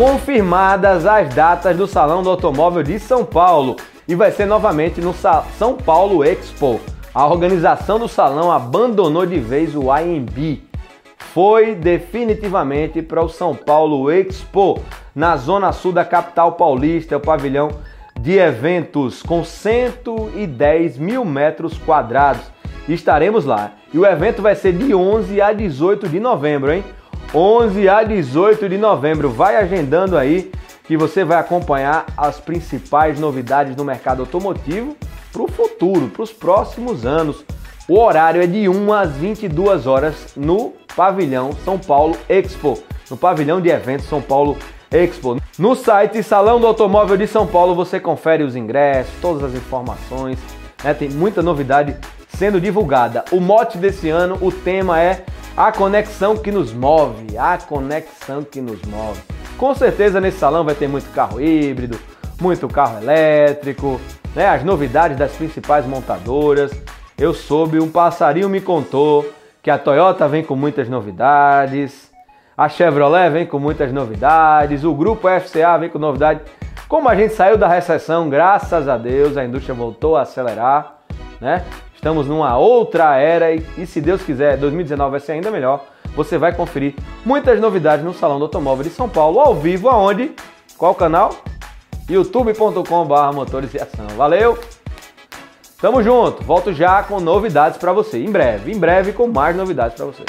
confirmadas as datas do Salão do Automóvel de São Paulo e vai ser novamente no São Paulo Expo. A organização do salão abandonou de vez o IMB. Foi definitivamente para o São Paulo Expo, na zona sul da capital paulista, o pavilhão de eventos com 110 mil metros quadrados. Estaremos lá. E o evento vai ser de 11 a 18 de novembro, hein? 11 a 18 de novembro. Vai agendando aí que você vai acompanhar as principais novidades no mercado automotivo para o futuro, para os próximos anos. O horário é de 1 às 22 horas no pavilhão São Paulo Expo, no pavilhão de eventos São Paulo Expo. No site Salão do Automóvel de São Paulo você confere os ingressos, todas as informações, né? tem muita novidade sendo divulgada. O mote desse ano, o tema é a conexão que nos move, a conexão que nos move. Com certeza nesse salão vai ter muito carro híbrido, muito carro elétrico, né? as novidades das principais montadoras. Eu soube, um passarinho me contou que a Toyota vem com muitas novidades, a Chevrolet vem com muitas novidades, o grupo FCA vem com novidades. Como a gente saiu da recessão, graças a Deus, a indústria voltou a acelerar, né? Estamos numa outra era e, e, se Deus quiser, 2019 vai ser ainda melhor. Você vai conferir muitas novidades no Salão do Automóvel de São Paulo, ao vivo, aonde? Qual canal? youtube.com.br Motores e Ação. Valeu! Tamo junto, volto já com novidades para você. Em breve, em breve com mais novidades para você.